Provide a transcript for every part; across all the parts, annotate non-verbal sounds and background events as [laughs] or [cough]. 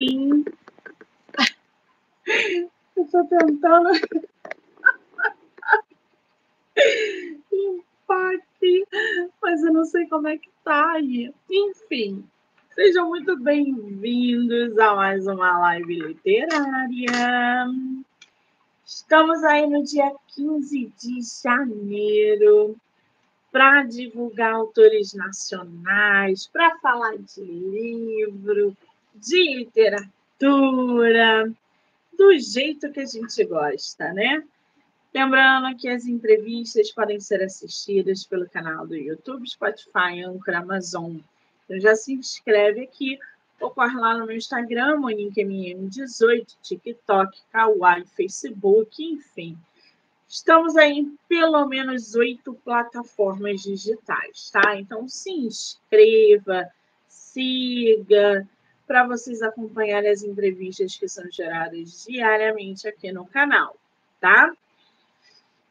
Eu tô tentando aqui, mas eu não sei como é que tá aí. Enfim, sejam muito bem-vindos a mais uma live literária. Estamos aí no dia 15 de janeiro para divulgar autores nacionais, para falar de livro, de literatura, do jeito que a gente gosta, né? Lembrando que as entrevistas podem ser assistidas pelo canal do YouTube, Spotify, Anchor, Amazon. Então já se inscreve aqui ou corre lá no meu Instagram, MoniqueMM18, TikTok, Kawaii, Facebook, enfim. Estamos aí em pelo menos oito plataformas digitais, tá? Então se inscreva, siga, para vocês acompanharem as entrevistas que são geradas diariamente aqui no canal, tá?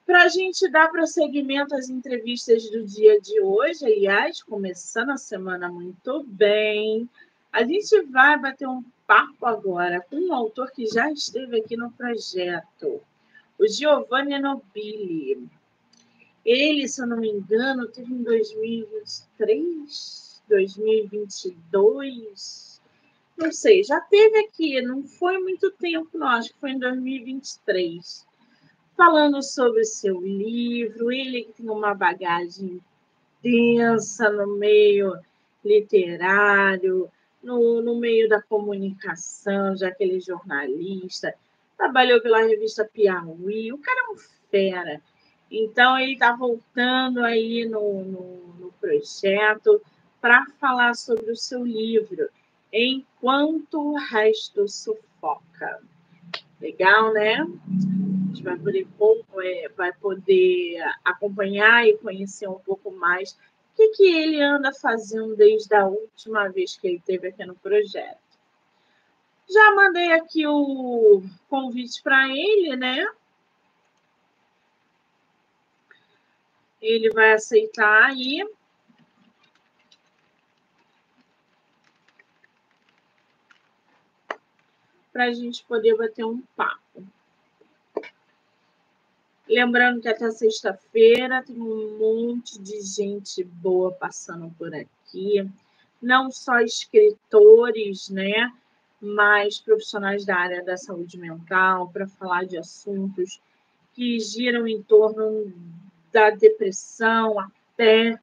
Para a gente dar prosseguimento às entrevistas do dia de hoje, aliás, começando a semana muito bem, a gente vai bater um papo agora com um autor que já esteve aqui no projeto, o Giovanni Nobili. Ele, se eu não me engano, teve em 2023, 2022, não sei, já teve aqui, não foi muito tempo, não, acho que foi em 2023 falando sobre o seu livro. Ele tem uma bagagem densa no meio literário, no, no meio da comunicação, já que ele é jornalista, trabalhou pela revista Piauí, o cara é um fera. Então, ele está voltando aí no, no, no projeto para falar sobre o seu livro, Enquanto o Resto Sufoca. Legal, né? gente vai poder, é, vai poder acompanhar e conhecer um pouco mais o que, que ele anda fazendo desde a última vez que ele esteve aqui no projeto. Já mandei aqui o convite para ele, né? Ele vai aceitar aí. Para a gente poder bater um papo. Lembrando que até sexta-feira tem um monte de gente boa passando por aqui, não só escritores, né, mas profissionais da área da saúde mental para falar de assuntos que giram em torno da depressão até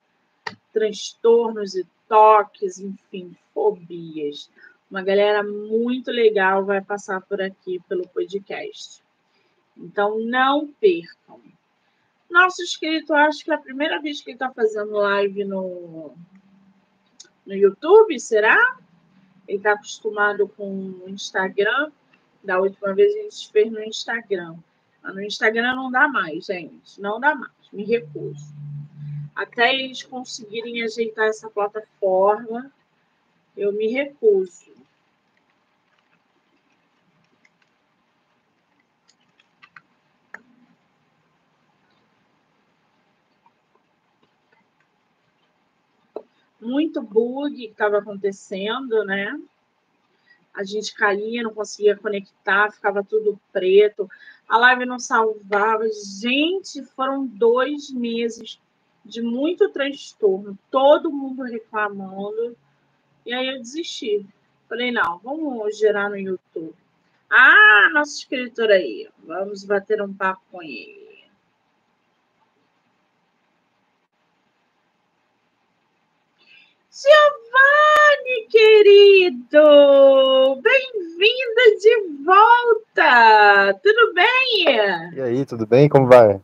transtornos e toques, enfim, fobias. Uma galera muito legal vai passar por aqui pelo podcast. Então, não percam. Nosso inscrito, acho que é a primeira vez que ele está fazendo live no, no YouTube, será? Ele está acostumado com o Instagram. Da última vez a gente fez no Instagram. Mas no Instagram não dá mais, gente. Não dá mais. Me recuso. Até eles conseguirem ajeitar essa plataforma, eu me recuso. Muito bug que estava acontecendo, né? A gente caía, não conseguia conectar, ficava tudo preto, a live não salvava. Gente, foram dois meses de muito transtorno, todo mundo reclamando. E aí eu desisti. Falei, não, vamos gerar no YouTube. Ah, nosso escritor aí, vamos bater um papo com ele. Giovanni, querido! Bem-vinda de volta! Tudo bem? E aí, tudo bem? Como vai?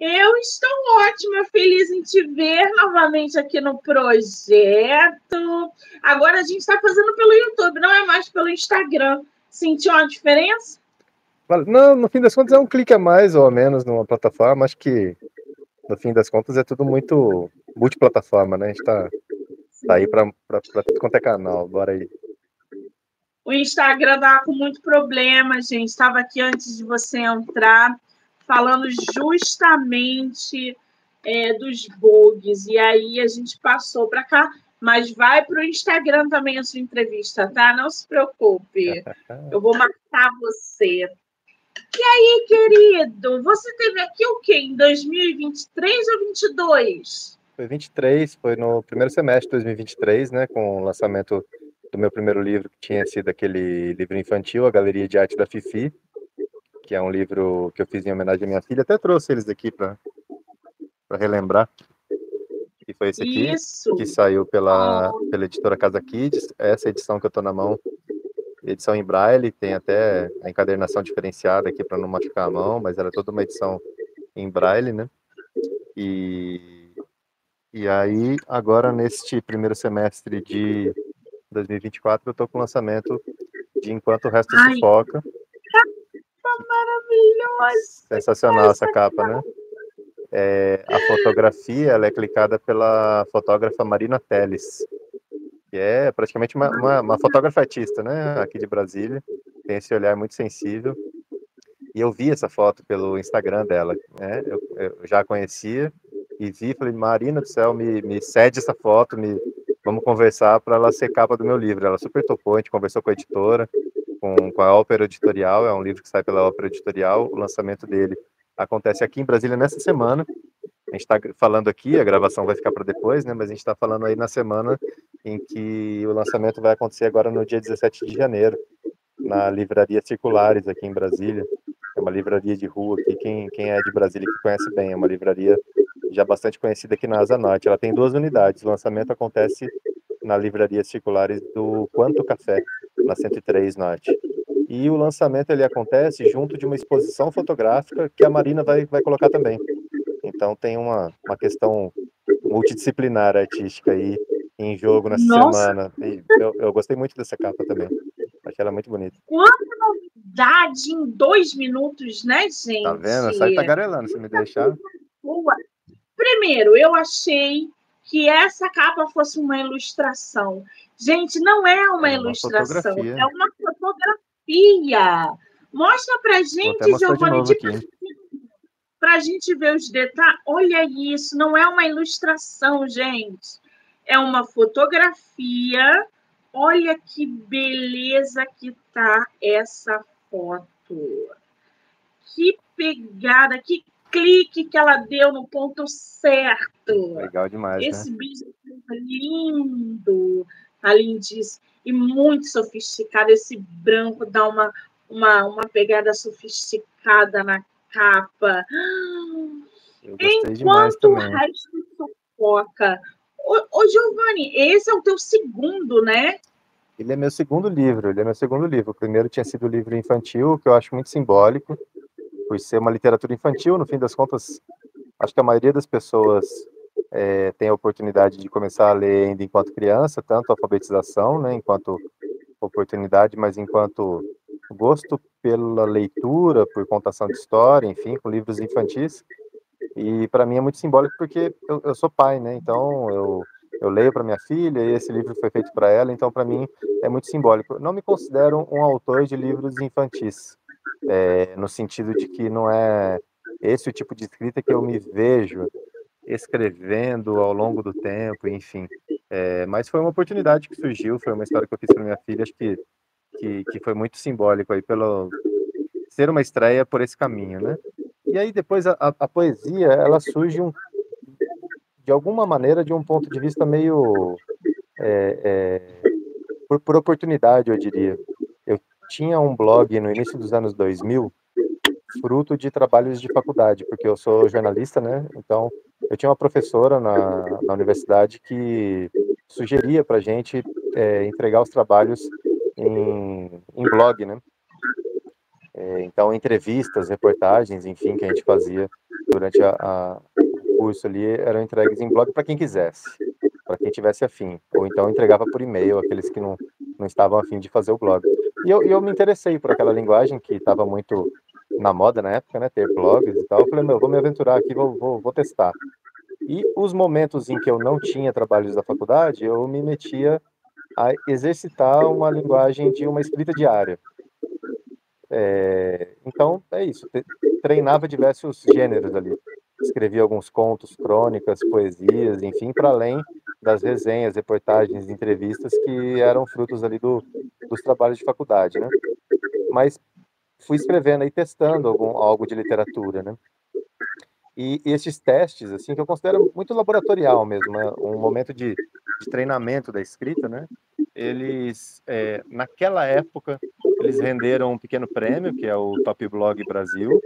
Eu estou ótima, feliz em te ver novamente aqui no projeto. Agora a gente está fazendo pelo YouTube, não é mais pelo Instagram. Sentiu uma diferença? Não, no fim das contas é um clique a mais ou a menos numa plataforma. Acho que no fim das contas é tudo muito multiplataforma, né? A gente tá, tá aí para tudo quanto é canal, bora aí. O Instagram tá com muito problema, gente. Estava aqui antes de você entrar, falando justamente é, dos bugs. E aí a gente passou para cá Mas vai para o Instagram também a sua entrevista, tá? Não se preocupe. [laughs] Eu vou marcar você. E aí, querido, você teve aqui o quê? Em 2023 ou 22? Foi 23, foi no primeiro semestre de 2023, né? Com o lançamento do meu primeiro livro, que tinha sido aquele livro infantil, A Galeria de Arte da Fifi, que é um livro que eu fiz em homenagem à minha filha. Até trouxe eles aqui para relembrar que foi esse aqui, Isso. que saiu pela, pela editora Casa Kids. Essa edição que eu estou na mão, edição em braille, tem até a encadernação diferenciada aqui para não machucar a mão, mas era toda uma edição em braille, né? E, e aí, agora neste primeiro semestre de 2024, eu estou com o lançamento de Enquanto o Resto Ai. Sufoca. Maravilhosa. Sensacional essa capa, né? É, a fotografia ela é clicada pela fotógrafa Marina Teles, que é praticamente uma, uma, uma fotógrafa artista, né? Aqui de Brasília, tem esse olhar muito sensível. E eu vi essa foto pelo Instagram dela, né? Eu, eu já a conhecia e vi, falei, Marina do céu, me, me cede essa foto, me, vamos conversar para ela ser capa do meu livro. Ela super topou, a gente conversou com a editora, com, com a Ópera Editorial, é um livro que sai pela Ópera Editorial, o lançamento dele acontece aqui em Brasília nessa semana. A gente está falando aqui, a gravação vai ficar para depois, né? Mas a gente está falando aí na semana em que o lançamento vai acontecer agora no dia 17 de janeiro, na Livraria Circulares, aqui em Brasília. É uma livraria de rua aqui, quem, quem é de Brasília que conhece bem, é uma livraria já bastante conhecida aqui na Asa Norte. Ela tem duas unidades, o lançamento acontece na Livraria Circulares do Quanto Café, na 103 Norte. E o lançamento ele acontece junto de uma exposição fotográfica que a Marina vai, vai colocar também. Então tem uma, uma questão multidisciplinar artística aí em jogo nessa Nossa. semana. E eu, eu gostei muito dessa capa também. Achei ela muito bonita. Quanta novidade em dois minutos, né, gente? Tá vendo? Sai tagarelando se me deixar. Boa. Primeiro, eu achei que essa capa fosse uma ilustração. Gente, não é uma É uma ilustração, fotografia. é uma fotografia. Mostra pra gente, Giovanni, de para a gente ver os detalhes. Olha isso, não é uma ilustração, gente. É uma fotografia. Olha que beleza que tá essa foto. Que pegada, que clique que ela deu no ponto certo. Legal demais, né? Esse bicho é lindo, tá lindíssimo. E muito sofisticado. Esse branco dá uma, uma, uma pegada sofisticada na capa. Enquanto o resto sufoca. Ô, ô, Giovanni, esse é o teu segundo, né? Ele é meu segundo livro, ele é meu segundo livro. O primeiro tinha sido o livro infantil, que eu acho muito simbólico, por ser uma literatura infantil, no fim das contas, acho que a maioria das pessoas eh, tem a oportunidade de começar a ler ainda enquanto criança, tanto alfabetização, né, enquanto oportunidade, mas enquanto gosto pela leitura, por contação de história, enfim, com livros infantis. E para mim é muito simbólico porque eu, eu sou pai, né? Então eu, eu leio para minha filha e esse livro foi feito para ela, então para mim é muito simbólico. Não me considero um autor de livros infantis, é, no sentido de que não é esse o tipo de escrita que eu me vejo escrevendo ao longo do tempo, enfim. É, mas foi uma oportunidade que surgiu, foi uma história que eu fiz para minha filha, acho que, que, que foi muito simbólico aí pelo ser uma estreia por esse caminho, né? E aí depois a, a, poesia, ela surge um, de alguma maneira de um ponto de vista meio é, é, por, por oportunidade, eu diria. Tinha um blog no início dos anos 2000, fruto de trabalhos de faculdade, porque eu sou jornalista, né? Então, eu tinha uma professora na, na universidade que sugeria para a gente é, entregar os trabalhos em, em blog, né? É, então, entrevistas, reportagens, enfim, que a gente fazia durante a, a, curso ali, eram entregues em blog para quem quisesse, para quem tivesse afim. Ou então entregava por e-mail aqueles que não, não estavam afim de fazer o blog. E eu, eu me interessei por aquela linguagem que estava muito na moda na época, né, ter blogs e tal. Eu falei, meu, vou me aventurar aqui, vou, vou, vou testar. E os momentos em que eu não tinha trabalhos da faculdade, eu me metia a exercitar uma linguagem de uma escrita diária. É, então, é isso. Treinava diversos gêneros ali. Escrevia alguns contos, crônicas, poesias, enfim, para além das resenhas, reportagens, entrevistas que eram frutos ali do, dos trabalhos de faculdade, né? Mas fui escrevendo e testando algum, algo de literatura, né? E, e, esses testes, assim, que eu considero muito laboratorial mesmo, né? um momento de, de, treinamento da escrita, né? Eles, é, naquela época, eles renderam um pequeno prêmio, que é o Top Blog Brasil,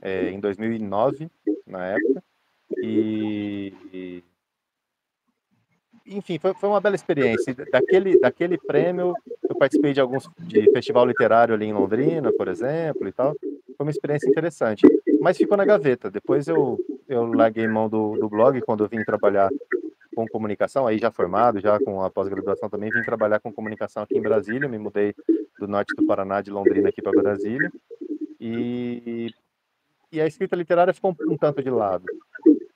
é, em 2009, na época, e, e enfim, foi, foi uma bela experiência. Daquele, daquele prêmio, eu participei de alguns de festival literário ali em Londrina, por exemplo, e tal. Foi uma experiência interessante. Mas ficou na gaveta. Depois eu, eu larguei mão do, do blog quando eu vim trabalhar com comunicação, aí já formado, já com a pós-graduação também, vim trabalhar com comunicação aqui em Brasília, me mudei do norte do Paraná, de Londrina, aqui para Brasília, e, e a escrita literária ficou um, um tanto de lado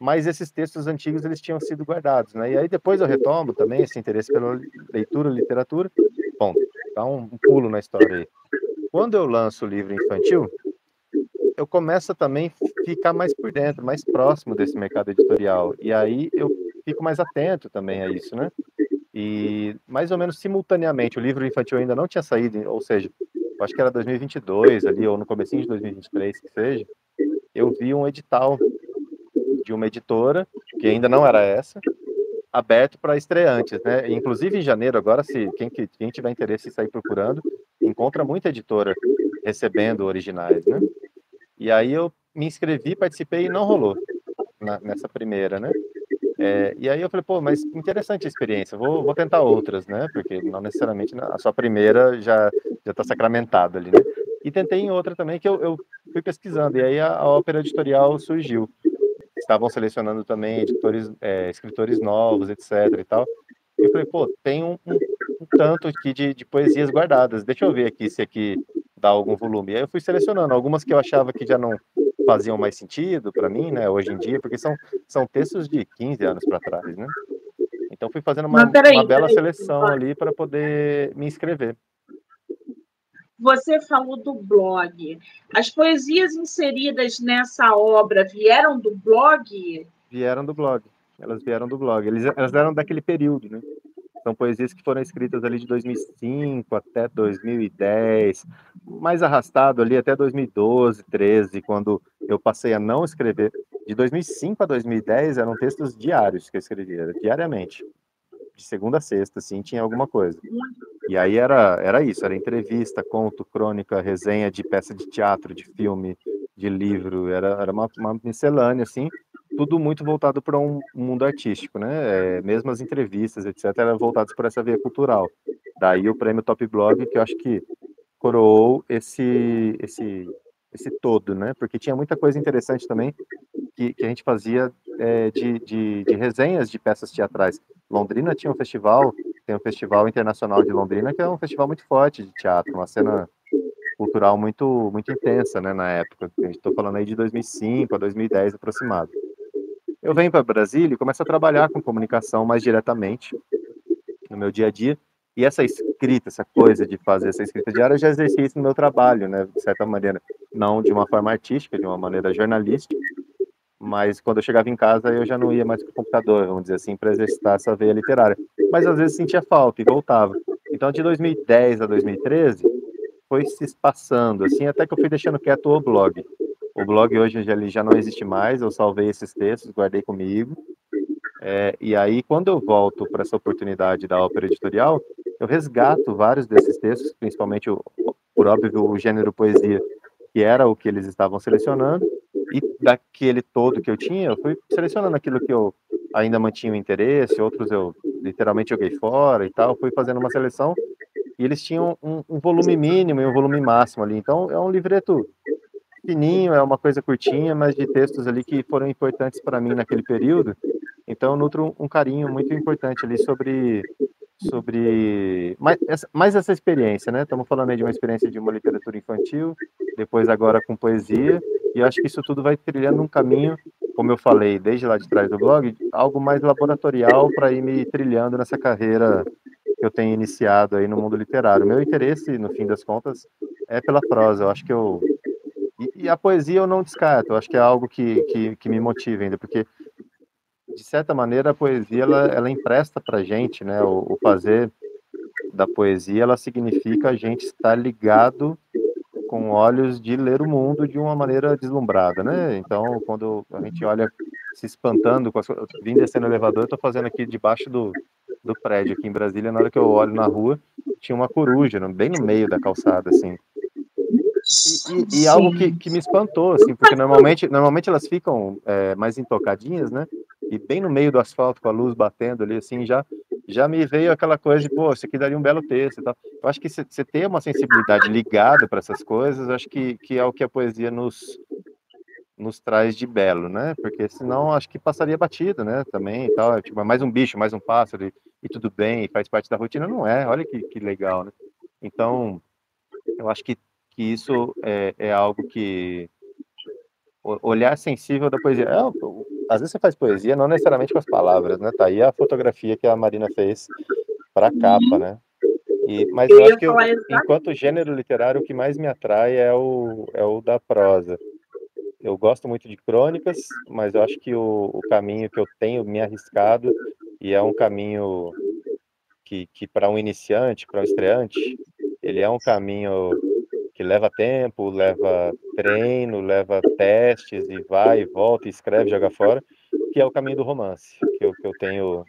mas esses textos antigos eles tinham sido guardados, né? E aí depois eu retomo também esse interesse pela leitura, literatura, bom, dá um pulo na história aí. Quando eu lanço o livro infantil, eu começo a também ficar mais por dentro, mais próximo desse mercado editorial, e aí eu fico mais atento também a isso, né? E mais ou menos simultaneamente, o livro infantil ainda não tinha saído, ou seja, acho que era 2022 ali, ou no comecinho de 2023, que seja, eu vi um edital de uma editora, que ainda não era essa, aberto para estreantes, né? Inclusive em janeiro agora, se quem, quem tiver interesse em sair procurando, encontra muita editora recebendo originais, né? E aí eu me inscrevi, participei e não rolou na, nessa primeira, né? É, e aí eu falei, pô, mas interessante a experiência, vou, vou tentar outras, né? Porque não necessariamente a sua primeira já já está sacramentada ali, né? E tentei em outra também que eu, eu fui pesquisando e aí a, a ópera editorial surgiu estavam selecionando também editores, é, escritores novos, etc. e tal. E eu falei, pô, tem um, um, um tanto aqui de, de, poesias guardadas. Deixa eu ver aqui se aqui dá algum volume. E aí eu fui selecionando algumas que eu achava que já não faziam mais sentido para mim, né, hoje em dia, porque são, são textos de 15 anos para trás, né? Então fui fazendo uma, uma bela seleção ali para poder me inscrever. Você falou do blog. As poesias inseridas nessa obra vieram do blog? Vieram do blog. Elas vieram do blog. Eles, elas eram daquele período, né? São poesias que foram escritas ali de 2005 até 2010, mais arrastado ali até 2012, 13, quando eu passei a não escrever. De 2005 a 2010 eram textos diários que eu escrevia, diariamente de segunda a sexta, assim, tinha alguma coisa. E aí era, era isso, era entrevista, conto, crônica, resenha de peça de teatro, de filme, de livro, era, era uma, uma miscelânea, assim, tudo muito voltado para um, mundo artístico, né? É, mesmo as entrevistas, etc., eram voltadas por essa via cultural. Daí o prêmio Top Blog, que eu acho que coroou esse, esse, esse todo, né? Porque tinha muita coisa interessante também que, que a gente fazia é, de, de, de, resenhas de peças teatrais. Londrina tinha um festival, tem um Festival Internacional de Londrina, que é um festival muito forte de teatro, uma cena cultural muito muito intensa, né, na época. Estou falando aí de 2005 a 2010 aproximado. Eu venho para Brasília e começo a trabalhar com comunicação mais diretamente no meu dia a dia. E essa escrita, essa coisa de fazer essa escrita diária, eu já exerci isso no meu trabalho, né, de certa maneira, não de uma forma artística, de uma maneira jornalística, mas quando eu chegava em casa eu já não ia mais para o computador, vamos dizer assim, para exercitar essa veia literária. Mas às vezes sentia falta e voltava. Então de 2010 a 2013 foi se espaçando, assim, até que eu fui deixando quieto o blog. O blog hoje ele já não existe mais, eu salvei esses textos, guardei comigo. É, e aí, quando eu volto para essa oportunidade da ópera editorial, eu resgato vários desses textos, principalmente, o, por óbvio, o gênero poesia, que era o que eles estavam selecionando, e daquele todo que eu tinha, eu fui selecionando aquilo que eu ainda mantinha o interesse, outros eu literalmente joguei fora e tal, fui fazendo uma seleção, e eles tinham um, um volume mínimo e um volume máximo ali, então é um livreto fininho, é uma coisa curtinha, mas de textos ali que foram importantes para mim naquele período, então eu nutro um carinho muito importante ali sobre sobre mais essa, mais essa experiência, né? Estamos falando aí de uma experiência de uma literatura infantil, depois agora com poesia, e eu acho que isso tudo vai trilhando um caminho, como eu falei, desde lá de trás do blog, algo mais laboratorial para ir me trilhando nessa carreira que eu tenho iniciado aí no mundo literário. Meu interesse, no fim das contas, é pela prosa. Eu acho que eu e, e a poesia eu não descarto. Eu acho que é algo que, que, que me motiva ainda, porque de certa maneira, a poesia ela, ela empresta para gente, né? O, o, fazer da poesia ela significa a gente estar ligado com olhos de ler o mundo de uma maneira deslumbrada, né? Então, quando a gente olha se espantando, com as, vim descendo no elevador, eu tô fazendo aqui debaixo do, do prédio aqui em Brasília, na hora que eu olho na rua, tinha uma coruja, bem no meio da calçada, assim. E, e, e algo que, que, me espantou, assim, porque normalmente, normalmente elas ficam é, mais intocadinhas, né? E bem no meio do asfalto, com a luz batendo ali, assim, já, já me veio aquela coisa de, pô, isso aqui daria um belo texto e tal. Eu acho que você ter uma sensibilidade ligada para essas coisas, acho que, que é o que a poesia nos, nos traz de belo, né? Porque senão acho que passaria batido, né? Também e tal. Tipo, mais um bicho, mais um pássaro e, e tudo bem, e faz parte da rotina. Não é, olha que, que legal, né? Então, eu acho que que isso é, é algo que olhar sensível da poesia. É, às vezes você faz poesia não necessariamente com as palavras, né? Tá aí a fotografia que a Marina fez para a capa, uhum. né? E, mas eu, eu acho que eu, enquanto gênero literário, o que mais me atrai é o, é o da prosa. Eu gosto muito de crônicas, mas eu acho que o, o caminho que eu tenho me arriscado, e é um caminho que, que para um iniciante, para um estreante, ele é um caminho que leva tempo, leva treino, leva testes e vai e volta, e escreve, joga fora, que é o caminho do romance, que eu, que eu tenho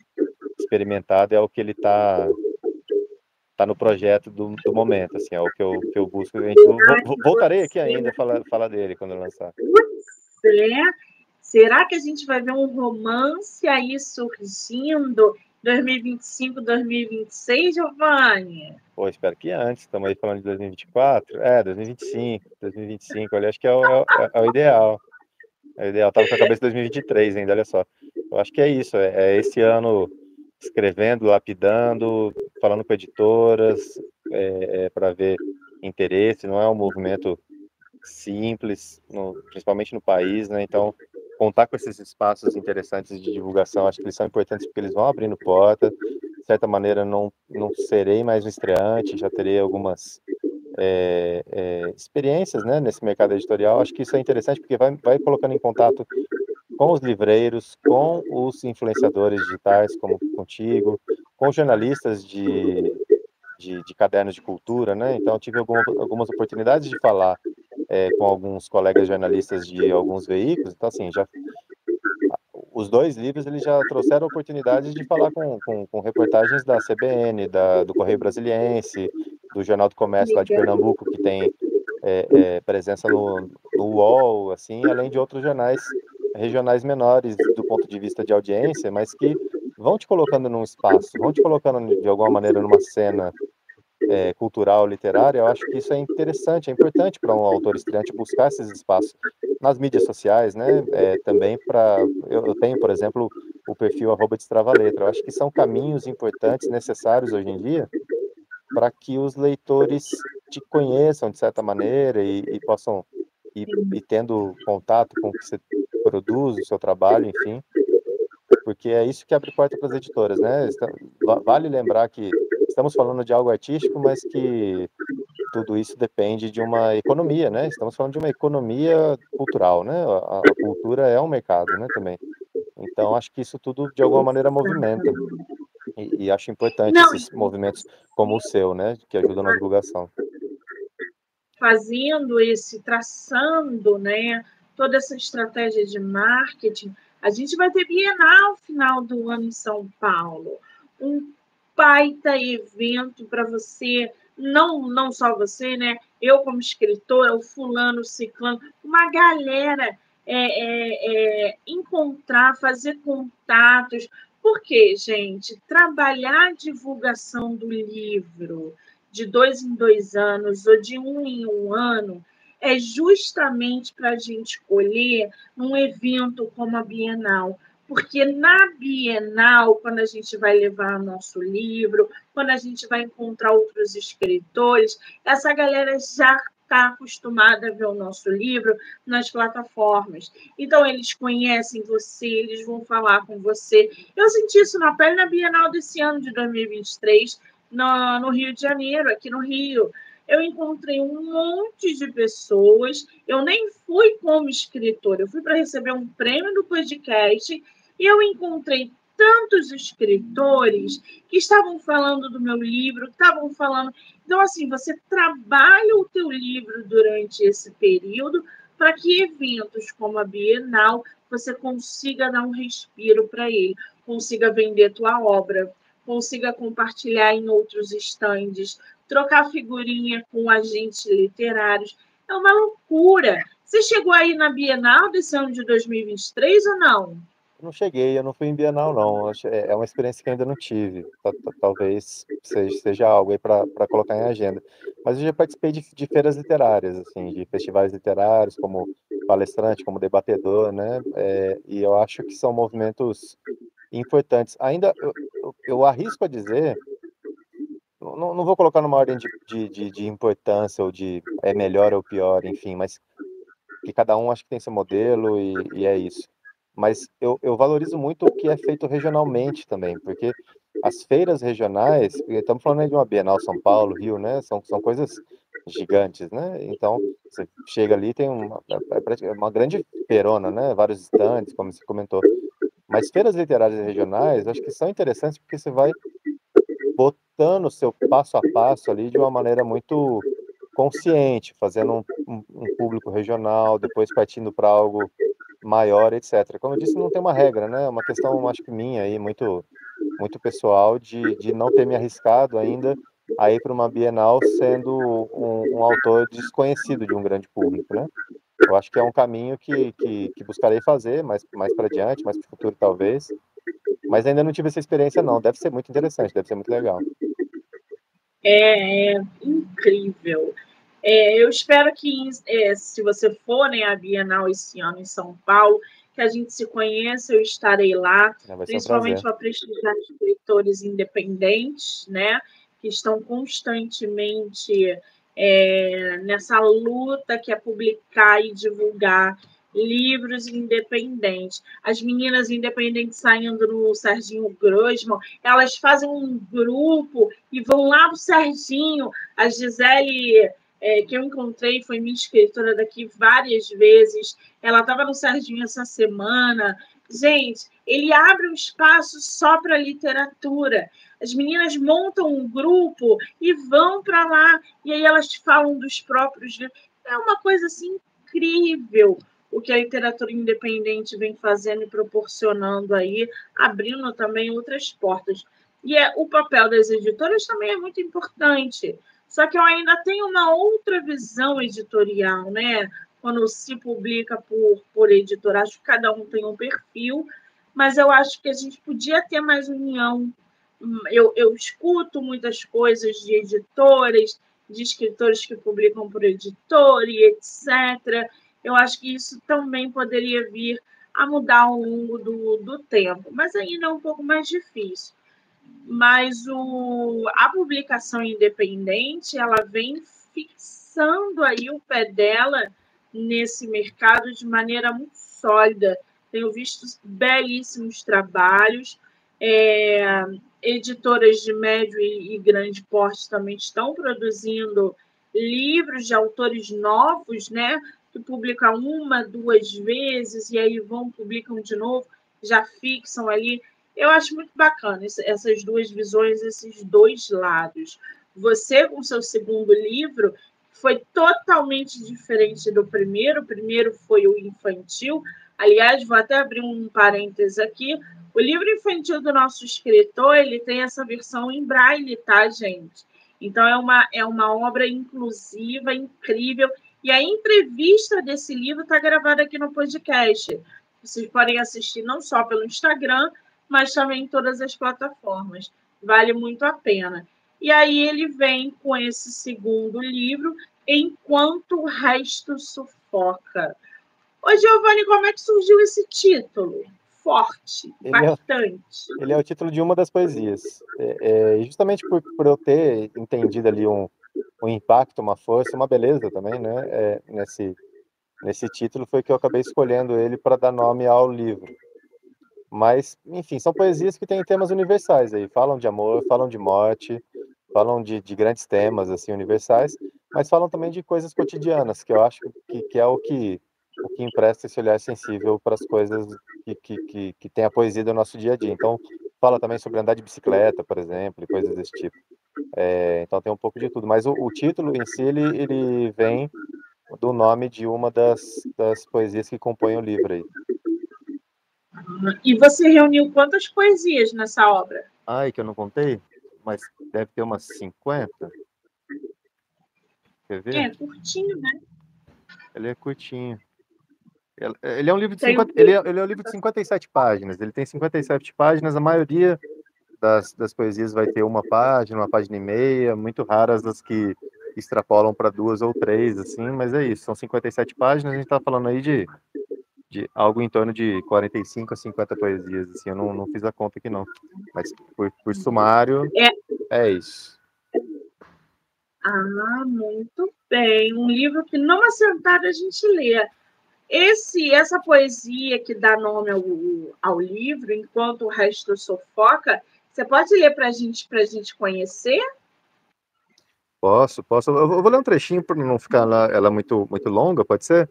experimentado, é o que ele está tá no projeto do, do, momento, assim, é o que eu, que eu busco. Gente, voltarei aqui ainda falar, falar dele quando eu lançar. É. Será que a gente vai ver um romance aí surgindo 2025, 2026, Giovanni? Pô, espero que antes. Estamos aí falando de 2024. É, 2025, 2025. Olha, acho que é o, é, é o ideal. É o ideal. Tava com a cabeça de 2023 ainda, olha só. Eu acho que é isso. É, é esse ano escrevendo, lapidando, falando com editoras, é, é para ver interesse. Não é um movimento simples, no, principalmente no país, né? Então, contar com esses espaços interessantes de divulgação, acho que eles são importantes porque eles vão abrindo porta. De certa maneira, não, não serei mais um estreante, já terei algumas é, é, experiências né, nesse mercado editorial. Acho que isso é interessante porque vai, vai colocando em contato com os livreiros, com os influenciadores digitais, como contigo, com jornalistas de, de, de cadernos de cultura, né? Então, tive algumas, algumas oportunidades de falar é, com alguns colegas jornalistas de alguns veículos. Então, assim, já os dois livros eles já trouxeram oportunidades de falar com, com, com reportagens da CBN, da, do Correio Brasiliense, do Jornal do Comércio lá de Pernambuco, que tem é, é, presença no, no UOL, assim, além de outros jornais regionais menores do ponto de vista de audiência, mas que vão te colocando num espaço, vão te colocando de alguma maneira numa cena é, cultural, literária, eu acho que isso é interessante, é importante para um autor estreante buscar esses espaços nas mídias sociais, né? É, também para. Eu, eu, tenho, por exemplo, o perfil arroba letra. Eu acho que são caminhos importantes, necessários hoje em dia, para que os leitores te conheçam de certa maneira e, e possam ir, ir tendo contato com o que você produz, o seu trabalho, enfim, porque é isso que abre porta para as editoras, né? Vale lembrar que estamos falando de algo artístico, mas que tudo isso depende de uma economia, né? Estamos falando de uma economia cultural, né? A, a cultura é um mercado, né? Também. Então, acho que isso tudo, de alguma maneira, movimenta. E, e acho importante Não, esses movimentos como o seu, né? Que ajudam na divulgação. Fazendo esse, traçando, né? Toda essa estratégia de marketing. A gente vai ter Bienal final do ano em São Paulo. Um baita evento para você, não, não só você, né? Eu, como escritora, o fulano, o ciclano, uma galera é, é, é, encontrar, fazer contatos. Porque, gente, trabalhar a divulgação do livro de dois em dois anos ou de um em um ano é justamente para a gente escolher um evento como a Bienal, porque na Bienal, quando a gente vai levar nosso livro, quando a gente vai encontrar outros escritores, essa galera já está acostumada a ver o nosso livro nas plataformas. Então, eles conhecem você, eles vão falar com você. Eu senti isso na pele na Bienal desse ano de 2023, no, no Rio de Janeiro, aqui no Rio eu encontrei um monte de pessoas. Eu nem fui como escritora, eu fui para receber um prêmio do podcast E eu encontrei tantos escritores que estavam falando do meu livro, estavam falando. Então, assim, você trabalha o teu livro durante esse período para que eventos como a Bienal você consiga dar um respiro para ele, consiga vender tua obra, consiga compartilhar em outros estandes, trocar figurinha com agentes literários. É uma loucura. Você chegou aí na Bienal desse ano de 2023 ou não? Não cheguei, eu não fui em Bienal, não. É, é uma experiência que ainda não tive. Talvez seja, algo aí para colocar em agenda. Mas eu já participei de, de, feiras literárias, assim, de festivais literários, como palestrante, como debatedor, né? É, e eu acho que são movimentos importantes. Ainda, eu, eu arrisco a dizer, não, não, vou colocar numa ordem de, de, de, de importância ou de é melhor ou pior, enfim, mas que cada um acho que tem seu modelo e, e é isso mas eu, eu valorizo muito o que é feito regionalmente também, porque as feiras regionais, estamos falando de uma Bienal São Paulo, Rio, né? São, são coisas gigantes, né? Então, você chega ali, tem uma, é, é uma grande perona, né? Vários estandes, como você comentou. Mas feiras literárias regionais, acho que são interessantes porque você vai botando o seu passo a passo ali de uma maneira muito consciente, fazendo um, um, público regional, depois partindo para algo maior, etc. Como eu disse, não tem uma regra, né? É uma questão, acho que minha aí, muito, muito pessoal, de, de não ter me arriscado ainda a ir para uma Bienal sendo um, um, autor desconhecido de um grande público, né? Eu acho que é um caminho que, que, que buscarei fazer mais, mais para diante, mais para o futuro talvez, mas ainda não tive essa experiência não. Deve ser muito interessante, deve ser muito legal. É, é incrível. É, eu espero que, é, se você for né, à Bienal esse ano em São Paulo, que a gente se conheça, eu estarei lá, é, principalmente para prestigiar escritores independentes, né, que estão constantemente é, nessa luta que é publicar e divulgar livros independentes. As meninas independentes saindo no Serginho Grosman, elas fazem um grupo e vão lá pro Serginho. A Gisele é, que eu encontrei, foi minha escritora daqui várias vezes. Ela estava no Serginho essa semana. Gente, ele abre um espaço só para literatura. As meninas montam um grupo e vão para lá, e aí elas falam dos próprios livros. É uma coisa assim incrível o que a literatura independente vem fazendo e proporcionando aí, abrindo também outras portas. E é, o papel das editoras também é muito importante. Só que eu ainda tenho uma outra visão editorial, né? Quando se publica por, por editor, acho que cada um tem um perfil, mas eu acho que a gente podia ter mais união. Eu, eu escuto muitas coisas de editores, de escritores que publicam por editor e etc. Eu acho que isso também poderia vir a mudar ao longo do, do tempo, mas ainda é um pouco mais difícil mas o, a publicação independente ela vem fixando aí o pé dela nesse mercado de maneira muito sólida. Tenho visto belíssimos trabalhos. É, editoras de médio e, e grande porte também estão produzindo livros de autores novos, né? Que publicam uma, duas vezes e aí vão publicam de novo, já fixam ali eu acho muito bacana essas duas visões, esses dois lados. Você, com seu segundo livro, foi totalmente diferente do primeiro. O primeiro foi o infantil. Aliás, vou até abrir um parênteses aqui. O livro infantil do nosso escritor, ele tem essa versão em braille, tá, gente? Então, é uma, é uma obra inclusiva, incrível. E a entrevista desse livro está gravada aqui no podcast. Vocês podem assistir não só pelo Instagram, mas também em todas as plataformas. Vale muito a pena. E aí ele vem com esse segundo livro, Enquanto o Resto Sufoca. Ô, Giovanni, como é que surgiu esse título? Forte, ele bastante. É, ele é o título de uma das poesias. É, é, justamente por, por eu ter entendido ali um, um impacto, uma força, uma beleza também, né? É, nesse, nesse título foi que eu acabei escolhendo ele para dar nome ao livro. Mas, enfim, são poesias que têm temas universais aí, falam de amor, falam de morte, falam de, de grandes temas assim universais, mas falam também de coisas cotidianas, que eu acho que, que é o que o que empresta esse olhar sensível para as coisas que, que, que, que tem a poesia do nosso dia a dia. Então, fala também sobre andar de bicicleta, por exemplo, e coisas desse tipo. É, então tem um pouco de tudo. Mas o, o, título em si, ele, ele vem do nome de uma das, das poesias que compõem o livro aí. E você reuniu quantas poesias nessa obra? Ai, que eu não contei, mas deve ter umas 50. Quer ver? É, curtinho, né? Ele é curtinho. Ele é um livro de 50, ele, é, ele é um livro de 57 páginas. Ele tem 57 páginas, a maioria das, das poesias vai ter uma página, uma página e meia, muito raras as que extrapolam para duas ou três, assim, mas é isso, são 57 páginas, a gente está falando aí de, de algo em torno de 45 a 50 poesias, assim, eu não, não fiz a conta aqui não, mas por, por sumário, é. é isso. Ah, muito bem, um livro que numa sentada a gente lê. Esse, essa poesia que dá nome ao, ao livro, enquanto o resto sofoca, você pode ler para a gente, a gente conhecer? Posso, posso. Eu vou ler um trechinho para não ficar ela, ela muito, muito longa, pode ser?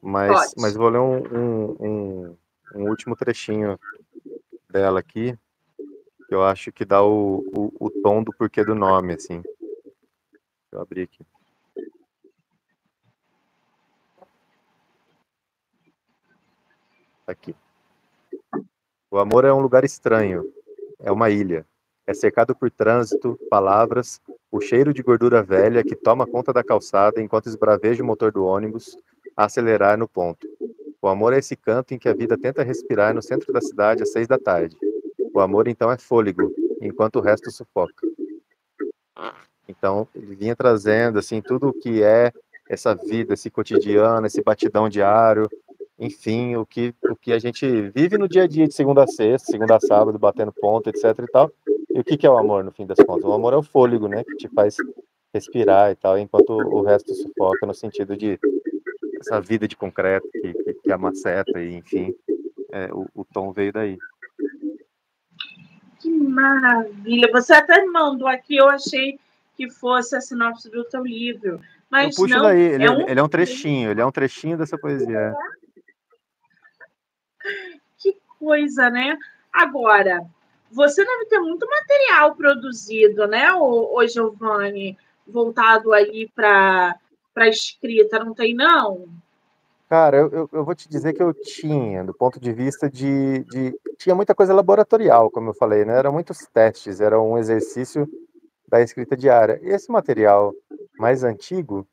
Mas, pode. mas vou ler um, um, um, um, último trechinho dela aqui, que eu acho que dá o, o, o tom do porquê do nome, assim. Eu abri aqui. Aqui. O amor é um lugar estranho, é uma ilha. É cercado por trânsito, palavras, o cheiro de gordura velha que toma conta da calçada enquanto esbraveja o motor do ônibus a acelerar no ponto. O amor é esse canto em que a vida tenta respirar no centro da cidade às seis da tarde. O amor então é fôlego, enquanto o resto sufoca. Então, ele vinha trazendo assim tudo o que é essa vida, esse cotidiano, esse batidão diário, enfim, o que, o que a gente vive no dia a dia de segunda a sexta, segunda a sábado, batendo ponto, etc e tal. E o que, que é o amor, no fim das contas? O amor é o fôlego, né, que te faz respirar e tal, enquanto o resto sufoca no sentido de essa vida de concreto que, que, que amaceta e, enfim, é, o, o tom veio daí. Que maravilha! Você até mandou aqui, eu achei que fosse a sinopse do teu livro. Mas eu puxo não, daí, ele é, um... ele é um trechinho, ele é um trechinho dessa poesia coisa, né? Agora, você deve ter muito material produzido, né, o, Giovanni, voltado aí para a escrita, não tem, não? Cara, eu, eu, vou te dizer que eu tinha, do ponto de vista de, de. Tinha muita coisa laboratorial, como eu falei, né? Eram muitos testes, era um exercício da escrita diária. E esse material mais antigo,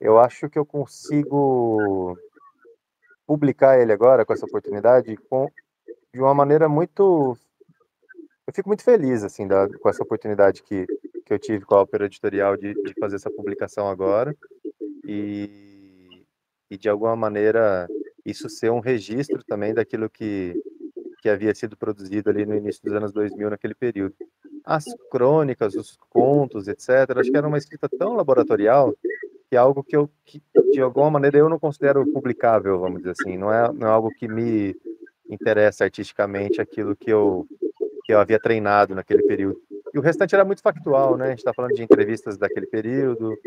eu acho que eu consigo publicar ele agora, com essa oportunidade, com de uma maneira muito. Eu fico muito feliz assim da, com essa oportunidade que, que eu tive com a Ópera Editorial de, de fazer essa publicação agora e, e de alguma maneira isso ser um registro também daquilo que, que havia sido produzido ali no início dos anos 2000 naquele período. As crônicas, os contos, etc. Acho que era uma escrita tão laboratorial que é algo que eu que, de alguma maneira eu não considero publicável, vamos dizer assim. Não é, não é algo que me interessa artisticamente aquilo que eu, que eu havia treinado naquele período. E o restante era muito factual, né? A gente está falando de entrevistas daquele período,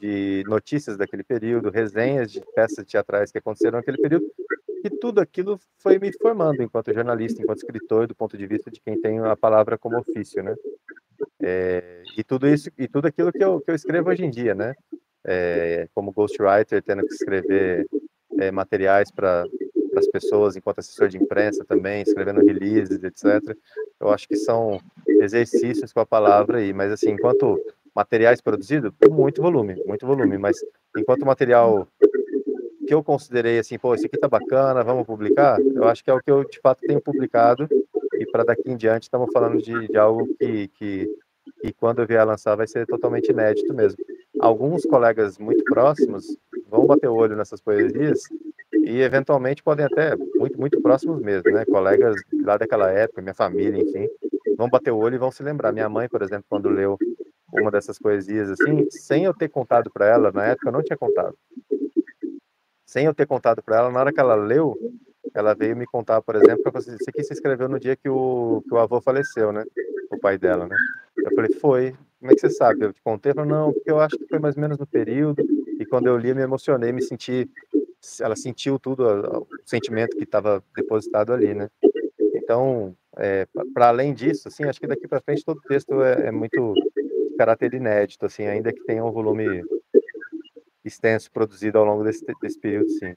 de notícias daquele período, resenhas de peças teatrais que aconteceram naquele período, e tudo aquilo foi me formando enquanto jornalista, enquanto escritor, do ponto de vista de quem tem a palavra como ofício, né? É, e tudo isso e tudo aquilo que eu, que eu escrevo hoje em dia, né? É, como ghostwriter, tendo que escrever é, materiais para as pessoas enquanto assessor de imprensa também, escrevendo releases, etc. Eu acho que são exercícios com a palavra aí, mas assim, enquanto materiais produzidos, muito volume, muito volume, mas enquanto material que eu considerei assim, pô, esse aqui tá bacana, vamos publicar, eu acho que é o que eu de fato tenho publicado e para daqui em diante estamos falando de, de algo que, que, que quando eu vier lançar vai ser totalmente inédito mesmo. Alguns colegas muito próximos vão bater o olho nessas poesias e eventualmente podem até muito muito próximos mesmo, né? Colegas lá daquela época, minha família, enfim, vão bater o olho e vão se lembrar. Minha mãe, por exemplo, quando leu uma dessas poesias assim, sem eu ter contado para ela na época, eu não tinha contado. Sem eu ter contado para ela, na hora que ela leu, ela veio me contar, por exemplo, que você aqui se escreveu no dia que o, que o avô faleceu, né? O pai dela, né? Eu falei, foi. Como é que você sabe? Eu te contei? Não, porque eu acho que foi mais ou menos no período. E quando eu li, me emocionei, me senti ela sentiu tudo, sentimento que estava depositado ali, né? Então, é, para além disso, assim, acho que daqui para frente todo o texto é, é, muito de caráter inédito, assim, ainda que tenha um volume extenso produzido ao longo desse, desse período, sim.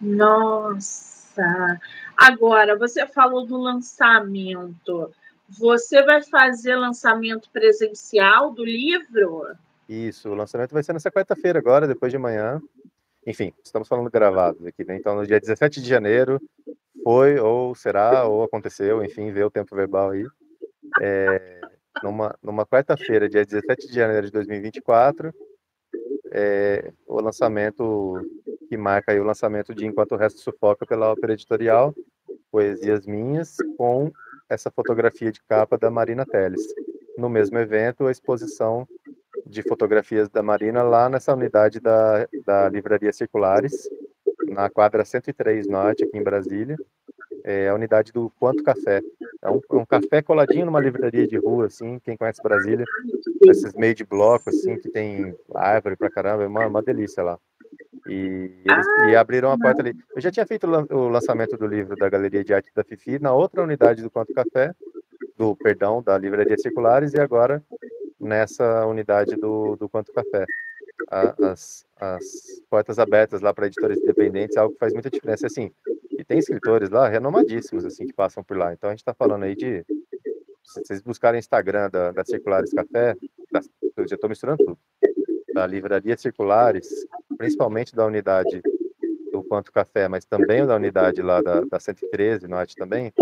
Nossa! Agora, você falou do lançamento. Você vai fazer lançamento presencial do livro? Isso, o lançamento vai ser nessa quarta-feira agora, depois de manhã. Enfim, estamos falando gravados aqui, né? Então, no dia 17 de janeiro, foi, ou será, ou aconteceu, enfim, vê o tempo verbal aí. É, numa numa quarta-feira, dia 17 de janeiro de 2024, é, o lançamento que marca aí o lançamento de Enquanto o Resto Sufoca pela Ópera Editorial, Poesias Minhas, com essa fotografia de capa da Marina Teles. No mesmo evento, a exposição de fotografias da Marina lá nessa unidade da, da Livraria Circulares, na quadra 103 Norte, aqui em Brasília, é a unidade do Quanto Café. É um, um, café coladinho numa livraria de rua, assim, quem conhece Brasília, esses meio de bloco, assim, que tem árvore pra caramba, é uma, uma delícia lá. E, eles, e abriram a porta ali. Eu já tinha feito o lançamento do livro da Galeria de Arte da Fifi na outra unidade do Quanto Café, do, perdão, da Livraria Circulares, e agora nessa unidade do, do Quanto Café. as, as portas abertas lá para editores independentes é algo que faz muita diferença. Assim, e tem escritores lá renomadíssimos, assim, que passam por lá. Então a gente está falando aí de. Se vocês buscarem Instagram da, da Circulares Café, da, eu já estou misturando tudo. Da Livraria Circulares, principalmente da unidade do Quanto Café, mas também da unidade lá da, da 113, Norte também,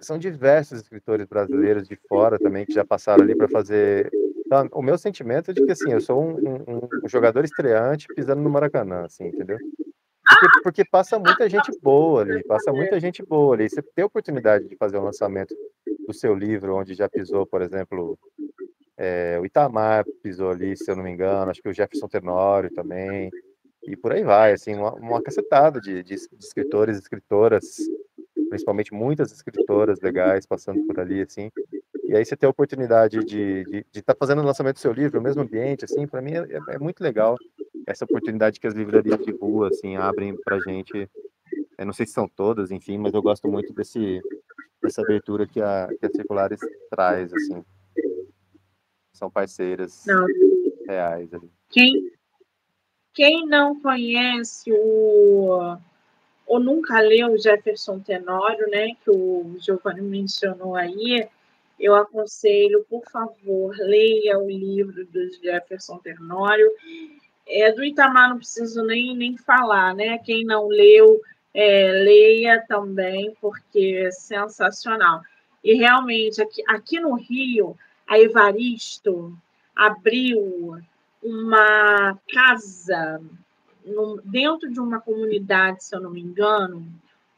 são diversos escritores brasileiros de fora também que já passaram ali para fazer. Então, o meu sentimento é de que assim, eu sou um, um, um jogador estreante pisando no Maracanã, assim, entendeu? Porque, porque, passa muita gente boa ali, passa muita gente boa ali. Você tem a oportunidade de fazer um lançamento do seu livro, onde já pisou, por exemplo, é, o Itamar pisou ali, se eu não me engano, acho que o Jefferson Tenório também, e por aí vai, assim, uma, uma cacetada de, de, escritores e escritoras principalmente muitas escritoras legais passando por ali, assim. E aí você ter a oportunidade de estar tá fazendo o lançamento do seu livro no mesmo ambiente, assim, para mim é, é, é, muito legal essa oportunidade que as livrarias de rua, assim, abrem para gente. Eu não sei se são todas, enfim, mas eu gosto muito desse, dessa abertura que a, que a Circulares traz, assim. São parceiras não. reais ali. Quem, quem não conhece o ou nunca leu Jefferson Tenório, né, que o Giovanni mencionou aí, eu aconselho, por favor, leia o livro do Jefferson Tenório. É, do Itamar não preciso nem, nem falar, né? Quem não leu, é, leia também, porque é sensacional. E realmente, aqui, aqui no Rio, a Evaristo abriu uma casa dentro de uma comunidade, se eu não me engano,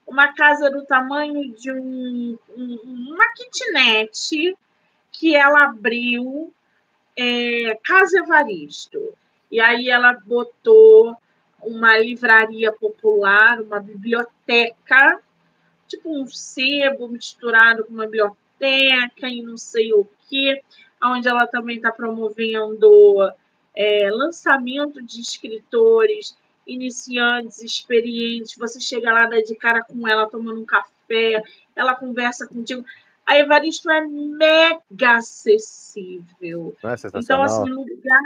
uma casa do tamanho de um, um, uma kitnet que ela abriu é, Casa Evaristo. E aí ela botou uma livraria popular, uma biblioteca, tipo um sebo misturado com uma biblioteca e não sei o que, onde ela também está promovendo é, lançamento de escritores iniciantes, experientes, você chega lá, dá de cara com ela, tomando um café, ela conversa contigo. A Evaristo é mega acessível. Não é sensacional? Então, assim, lugar.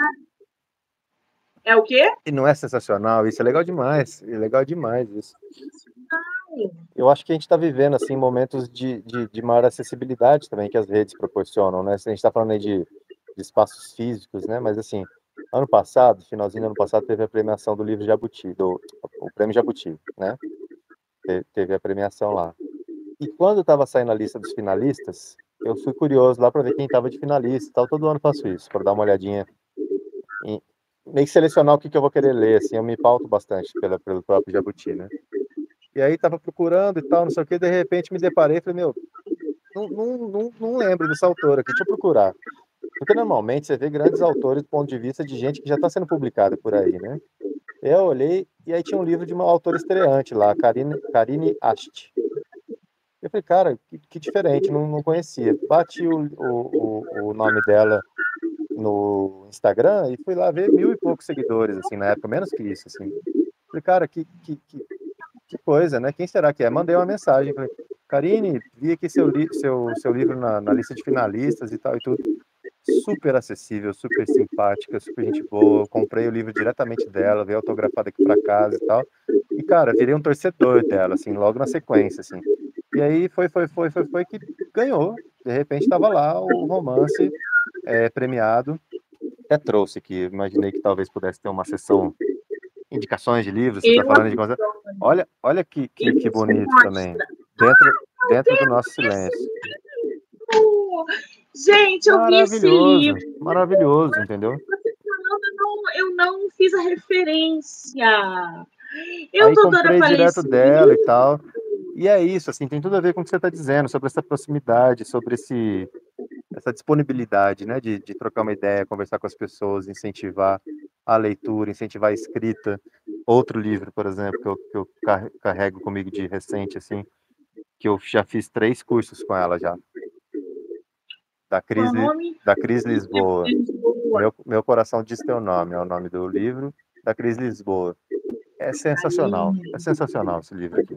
É o quê? E não é sensacional, isso é legal demais. É legal demais isso. Eu acho que a gente está vivendo assim momentos de, de, de, maior acessibilidade também que as redes proporcionam, né? A gente está falando aí de, de espaços físicos, né? Mas assim, Ano passado, finalzinho do ano passado, teve a premiação do livro Jabuti, do, o prêmio Jabuti, né? teve a premiação lá. E quando estava saindo a lista dos finalistas, eu fui curioso lá para ver quem estava de finalista tal. Todo ano faço isso, para dar uma olhadinha. E meio que selecionar o que, que eu vou querer ler, assim, eu me pauto bastante pela, pelo próprio Jabuti, né? E aí tava procurando e tal, não sei o que, de repente me deparei e falei, meu, não, não, não, não lembro dessa autora aqui, deixa eu procurar. Porque normalmente você vê grandes autores do ponto de vista de gente que já está sendo publicada por aí, né? Eu olhei e aí tinha um livro de uma autora estreante lá, Karine, Karine Ast. Eu falei, cara, que, que diferente, não, não, conhecia. Bati o, o, o, nome dela no Instagram e fui lá ver mil e poucos seguidores, assim, na época, menos que isso, assim. Falei, cara, que, que, que, que coisa, né? Quem será que é? Mandei uma mensagem, falei, Karine, vi aqui seu, li seu, seu livro na, na lista de finalistas e tal e tudo. Super acessível, super simpática, super gente boa. comprei o livro diretamente dela, veio autografado aqui para casa e tal. E, cara, virei um torcedor dela, assim, logo na sequência, assim. E aí foi, foi, foi, foi, foi que ganhou. De repente estava lá o romance é, premiado. Até trouxe aqui, imaginei que talvez pudesse ter uma sessão indicações de livros, você tá falando de coisa. Olha, olha que, que, que bonito também. Dentro, dentro do nosso silêncio. Gente, eu vi esse livro. Maravilhoso, entendeu? Eu não, eu não fiz a referência. Eu, Aí comprei direto dela e tal. E é isso, assim, tem tudo a ver com o que você está dizendo, sobre essa proximidade, sobre esse, essa disponibilidade, né, de, de trocar uma ideia, conversar com as pessoas, incentivar a leitura, incentivar a escrita. Outro livro, por exemplo, que eu, que eu carrego comigo de recente, assim, que eu já fiz três cursos com ela já. Da Cris, da Cris Lisboa. Meu, meu coração diz teu nome, é o nome do livro, da Cris Lisboa. É sensacional, é sensacional esse livro aqui.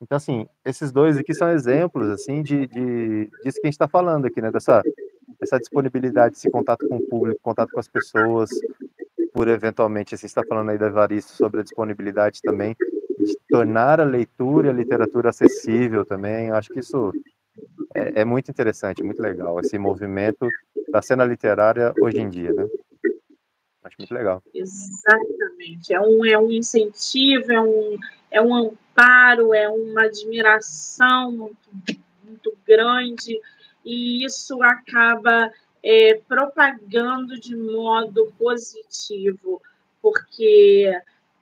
Então, assim, esses dois aqui são exemplos, assim, de, de disso que a gente está falando aqui, né? Dessa, essa disponibilidade, esse contato com o público, contato com as pessoas, por eventualmente, você está falando aí da Evaristo sobre a disponibilidade também, de tornar a leitura e a literatura acessível também. Eu acho que isso é, é, muito interessante, muito legal, esse movimento da cena literária hoje em dia, né? Acho muito legal. Exatamente. É um, é um incentivo, é um, é um amparo, é uma admiração muito, muito grande, e isso acaba é, propagando de modo positivo, porque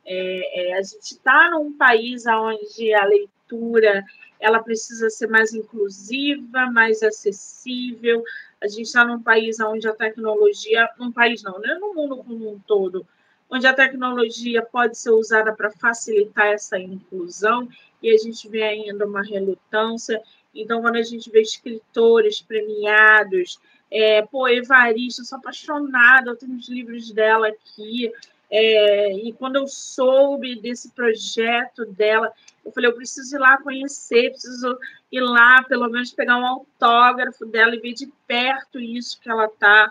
é, é, a gente está num país onde a leitura ela precisa ser mais inclusiva, mais acessível. A gente está num país onde a tecnologia, num país não, né? no mundo como um todo, onde a tecnologia pode ser usada para facilitar essa inclusão e a gente vê ainda uma relutância. Então, quando a gente vê escritores premiados, é, pô, Evaristo, eu sou apaixonada, eu tenho os livros dela aqui. É, e quando eu soube desse projeto dela, eu falei, eu preciso ir lá conhecer, preciso ir lá, pelo menos pegar um autógrafo dela e ver de perto isso que ela está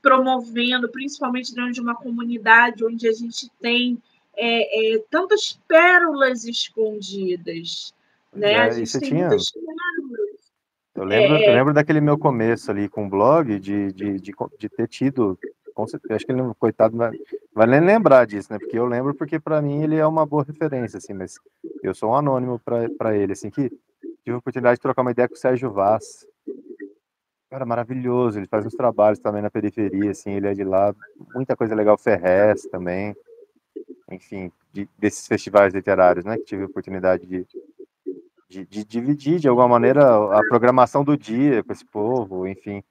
promovendo, principalmente dentro de uma comunidade onde a gente tem é, é, tantas pérolas escondidas. Né? É, a gente tem tinha... muitas pérolas. Eu lembro, é... eu lembro daquele meu começo ali com o blog, de, de, de, de ter tido certeza, acho que ele, coitado, vai nem lembrar disso, né? Porque eu lembro porque para mim ele é uma boa referência, assim, mas eu sou um anônimo para ele, assim, que tive a oportunidade de trocar uma ideia com o Sérgio Vaz. Cara, maravilhoso, ele faz uns trabalhos também na periferia, assim, ele é de lá, muita coisa legal, Ferrez também, enfim, de, desses festivais literários, né, que tive a oportunidade de, de, de, dividir de alguma maneira a programação do dia com esse povo, enfim,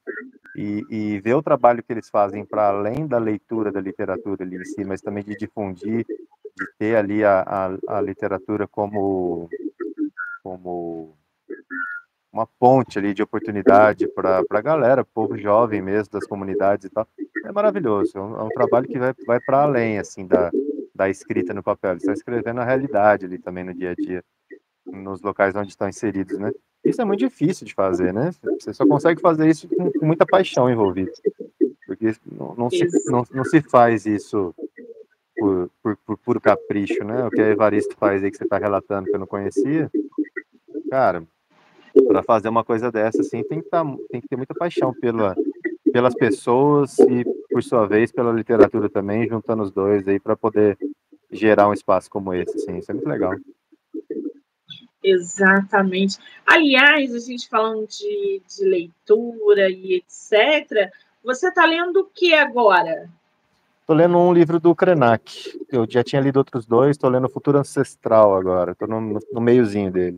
e, e ver o trabalho que eles fazem para além da leitura da literatura ali em si, mas também de difundir, de ter ali a, a, a literatura como, como uma ponte ali de oportunidade para a galera, povo jovem mesmo, das comunidades e tal. É maravilhoso, é um, é um trabalho que vai, vai para além, assim, da, da escrita no papel. Eles estão escrevendo a realidade ali também no dia a dia nos locais onde estão inseridos, né? Isso é muito difícil de fazer, né? Você só consegue fazer isso com, com muita paixão envolvida, porque não, não, se, não, não se faz isso por, por, por puro capricho, né? O que a Evaristo faz aí que você está relatando que eu não conhecia, cara, para fazer uma coisa dessa, assim, tem que, tá, tem que ter muita paixão pela, pelas pessoas e, por sua vez, pela literatura também, juntando os dois aí para poder gerar um espaço como esse, assim, isso é muito legal. Exatamente. Aliás, a gente falando de, de leitura e etc., você está lendo o que agora? Estou lendo um livro do Krenak. Eu já tinha lido outros dois, estou lendo Futuro Ancestral agora. Estou no, no, meiozinho dele.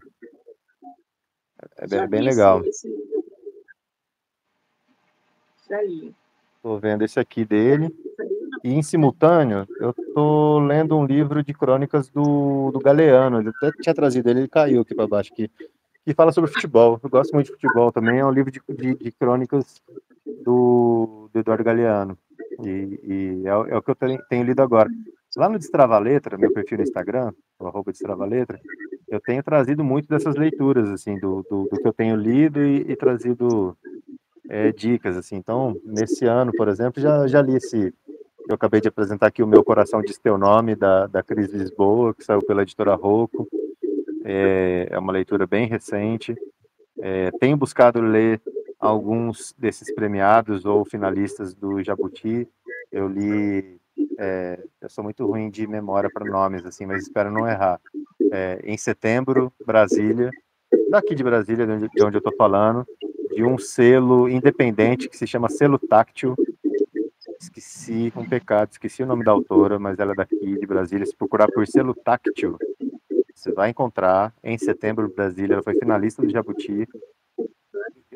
É bem, bem legal. Esse, Já li. Estou vendo esse aqui dele. E em simultâneo, eu estou lendo um livro de crônicas do, do Galeano. Ele até tinha trazido ele, ele caiu aqui para baixo, que, que fala sobre futebol. Eu gosto muito de futebol também. É um livro de, de, de crônicas do, do, Eduardo Galeano. E, e é, é, o que eu tenho, tenho lido agora. Lá no Destrava Letra, meu perfil no Instagram, o arroba Destrava Letra, eu tenho trazido muito dessas leituras, assim, do, do, do que eu tenho lido e, e trazido é, dicas, assim. Então, nesse ano, por exemplo, já, já li esse... Eu acabei de apresentar aqui o Meu Coração Diz Teu Nome, da, da Cris Lisboa, que saiu pela editora Rocco. É, é uma leitura bem recente. É, tenho buscado ler alguns desses premiados ou finalistas do Jabuti. Eu li, é, eu sou muito ruim de memória para nomes, assim, mas espero não errar. É, em setembro, Brasília, daqui de Brasília, de onde eu estou falando, de um selo independente que se chama Selo Táctil. Esqueci, um pecado, esqueci o nome da autora, mas ela é daqui de Brasília. Se procurar por Selo Táctil, você vai encontrar. Em setembro, Brasília, ela foi finalista do Jabuti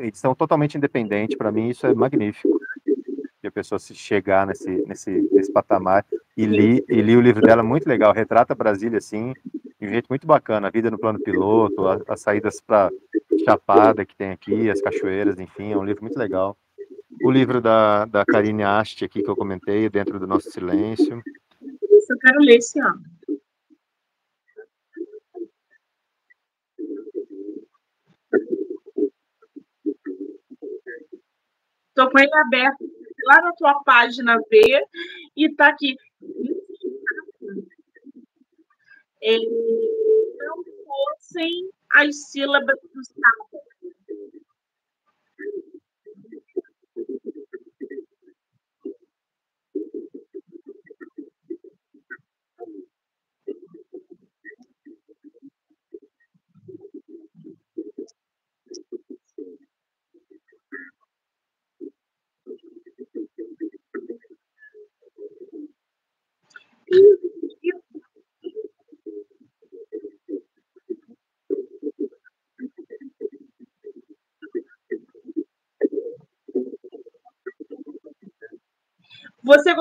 edição totalmente independente, para mim isso é magnífico. De a pessoa se chegar nesse, nesse, nesse patamar e li, e li o livro dela muito legal, retrata Brasília assim, de um jeito muito bacana, a vida no plano piloto, as, as saídas para Chapada que tem aqui, as cachoeiras, enfim, é um livro muito legal. O livro da, da Karine Ast aqui que eu comentei, Dentro do Nosso Silêncio. Isso eu quero ler esse ano. Estou com ele aberto lá na tua página ver e está aqui. É, não fossem as sílabas do sábado.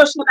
Você gostou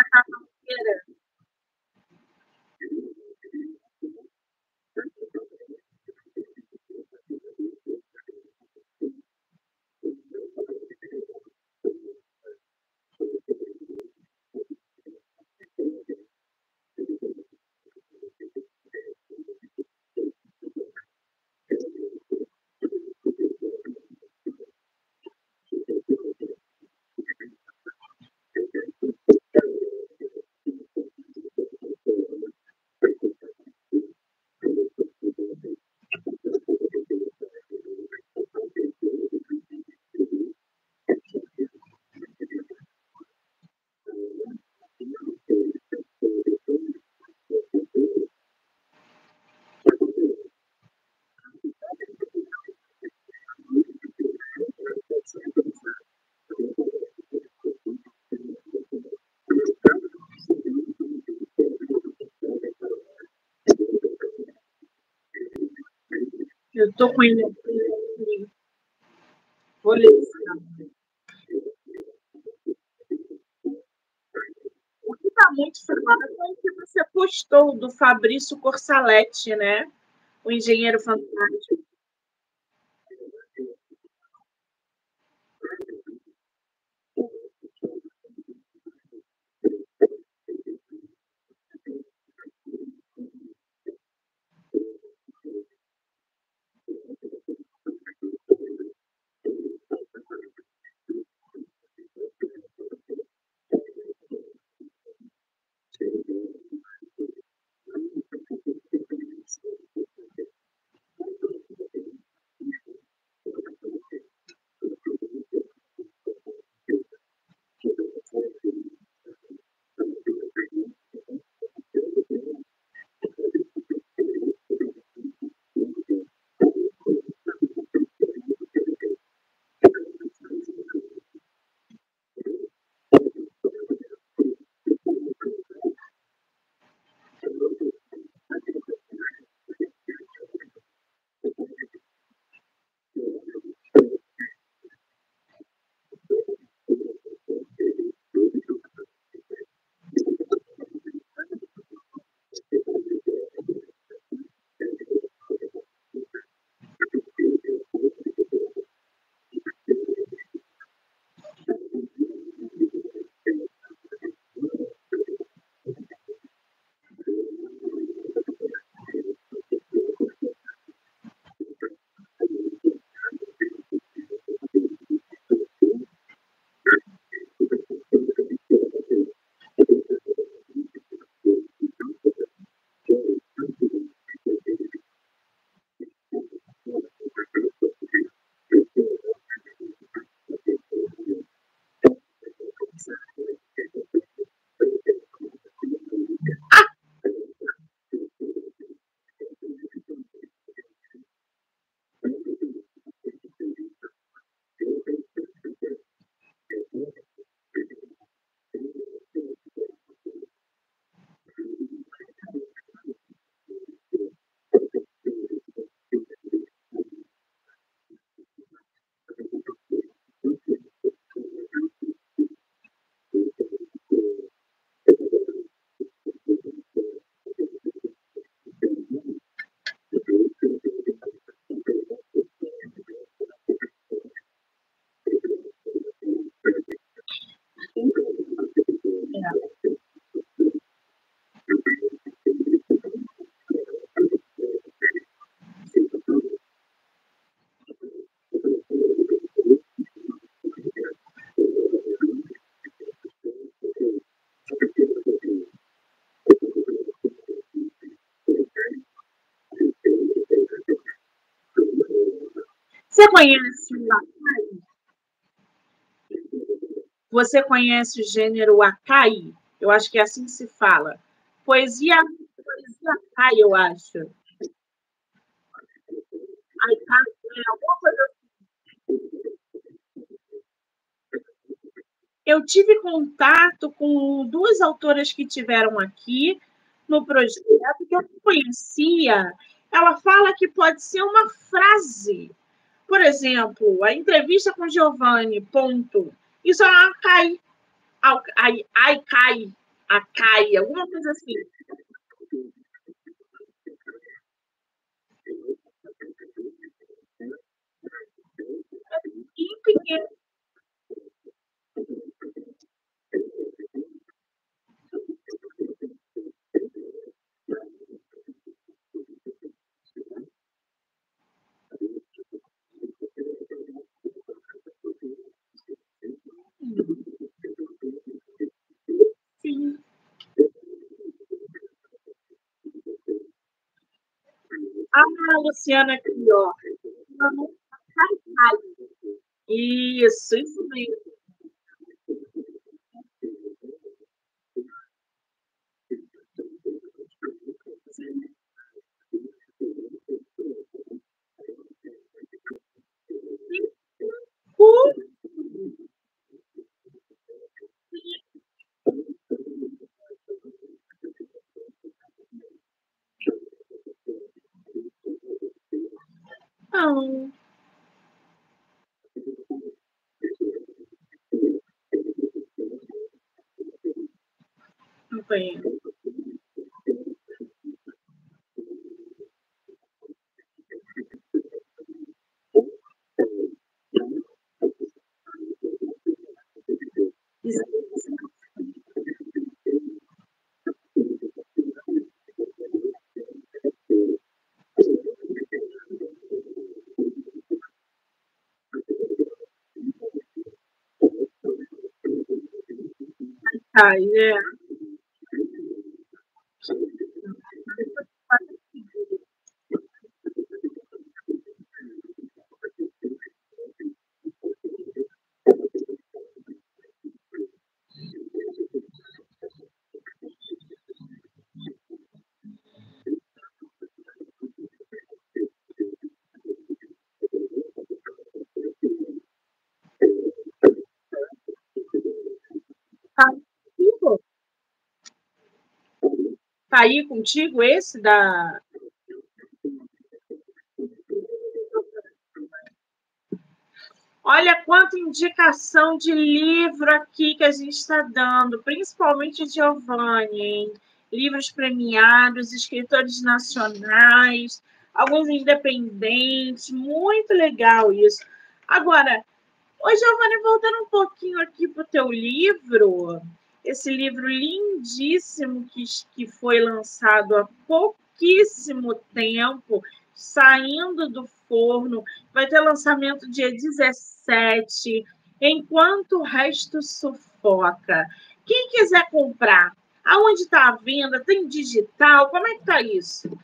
Eu estou com ele aqui. Vou ler O que está muito falado é o que você postou do Fabrício Corsaletti, né? O engenheiro fantástico. Conhece o Akai? Você conhece o gênero Akai? Eu acho que é assim que se fala. Poesia, poesia Akai, eu acho. Eu tive contato com duas autoras que tiveram aqui no projeto que eu conhecia. Ela fala que pode ser uma frase. Por exemplo, a entrevista com Giovanni, ponto. Isso é cai. Ai, ai, cai. A cai, alguma coisa assim. Em pequeno Sim. Ah, Luciana ó. Isso, isso mesmo. Não. Não conheço. Aí contigo esse da. Olha quanta indicação de livro aqui que a gente está dando, principalmente Giovanni, hein? Livros premiados, escritores nacionais, alguns independentes, muito legal isso. Agora, Ô, Giovanni, voltando um pouquinho aqui para o teu livro, esse livro lindíssimo que, que foi lançado há pouquíssimo tempo, saindo do forno, vai ter lançamento dia 17, enquanto o resto sufoca. Quem quiser comprar, aonde está a venda? Tem digital? Como é que está isso?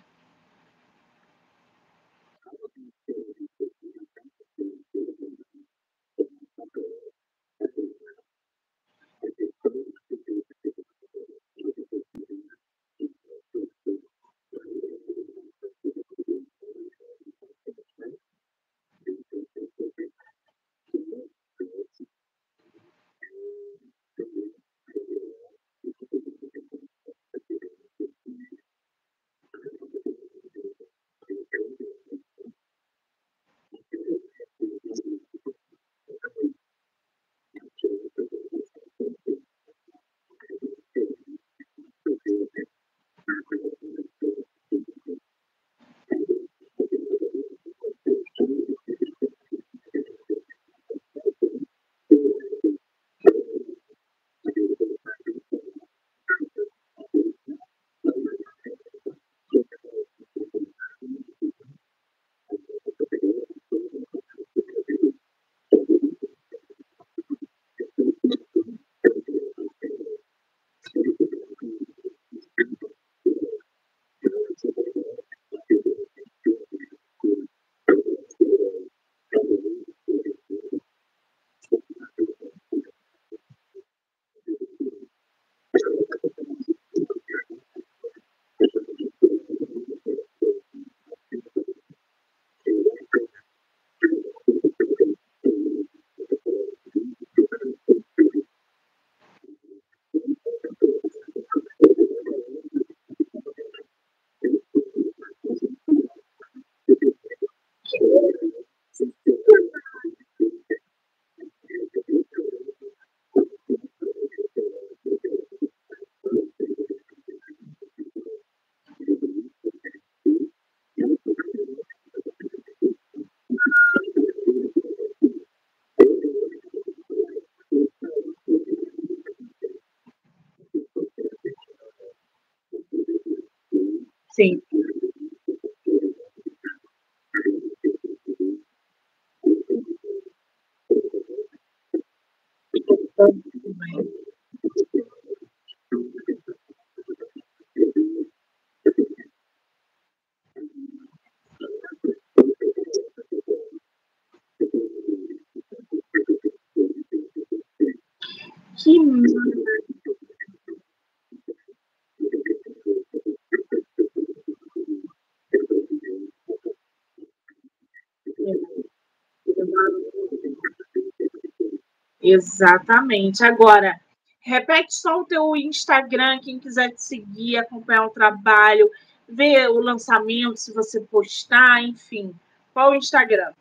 Exatamente. Agora, repete só o teu Instagram, quem quiser te seguir, acompanhar o trabalho, ver o lançamento, se você postar, enfim. Qual o Instagram?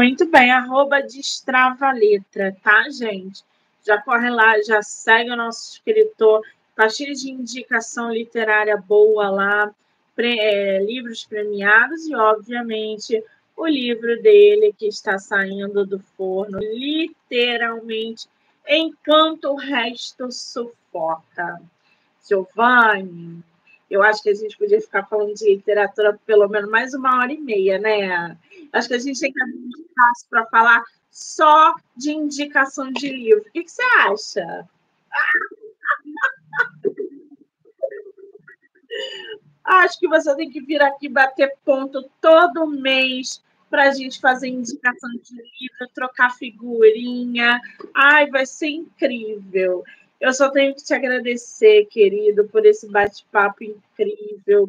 Muito bem, arroba letra, tá, gente? Já corre lá, já segue o nosso escritor, tá cheio de indicação literária boa lá, pre, é, livros premiados e, obviamente, o livro dele que está saindo do forno, literalmente, enquanto o resto sufoca. Giovanni, eu acho que a gente podia ficar falando de literatura pelo menos mais uma hora e meia, né? Acho que a gente tem que abrir um espaço para falar só de indicação de livro. O que, que você acha? [laughs] Acho que você tem que vir aqui bater ponto todo mês para a gente fazer indicação de livro, trocar figurinha. Ai, vai ser incrível. Eu só tenho que te agradecer, querido, por esse bate-papo incrível,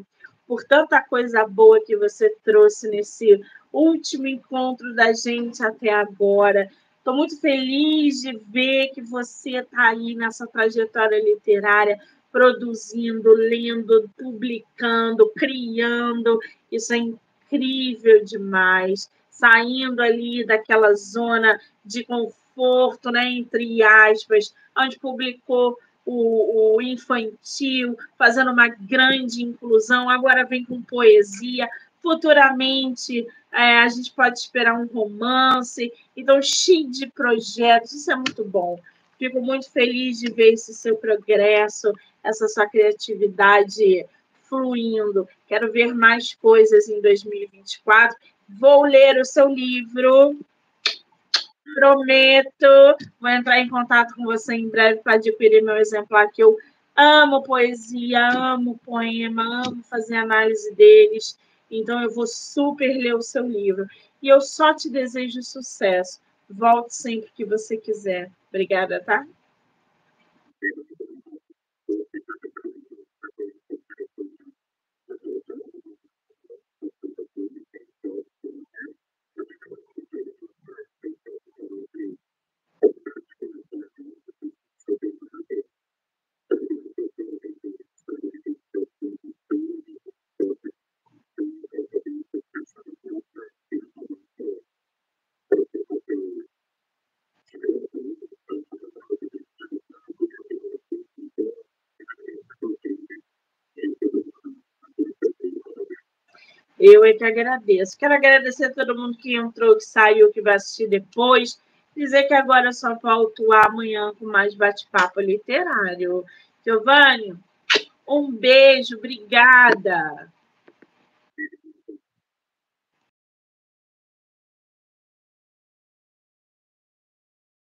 por tanta coisa boa que você trouxe nesse último encontro da gente até agora. Estou muito feliz de ver que você está aí nessa trajetória literária, produzindo, lendo, publicando, criando. Isso é incrível demais. Saindo ali daquela zona de conforto, né, entre aspas, onde publicou o, o, infantil, fazendo uma grande inclusão, agora vem com poesia. Futuramente é, a gente pode esperar um romance, então cheio de projetos, isso é muito bom. Fico muito feliz de ver esse seu progresso, essa sua criatividade fluindo. Quero ver mais coisas em 2024. Vou ler o seu livro, Prometo. Vou entrar em contato com você em breve para adquirir meu exemplar, que eu amo poesia, amo poema, amo fazer análise deles. Então, eu vou super ler o seu livro. E eu só te desejo sucesso. Volte sempre que você quiser. Obrigada, tá? Eu é que agradeço. Quero agradecer a todo mundo que entrou, que saiu, que vai assistir depois. Dizer que agora só volto amanhã com mais bate-papo literário. Giovanni, um beijo, obrigada.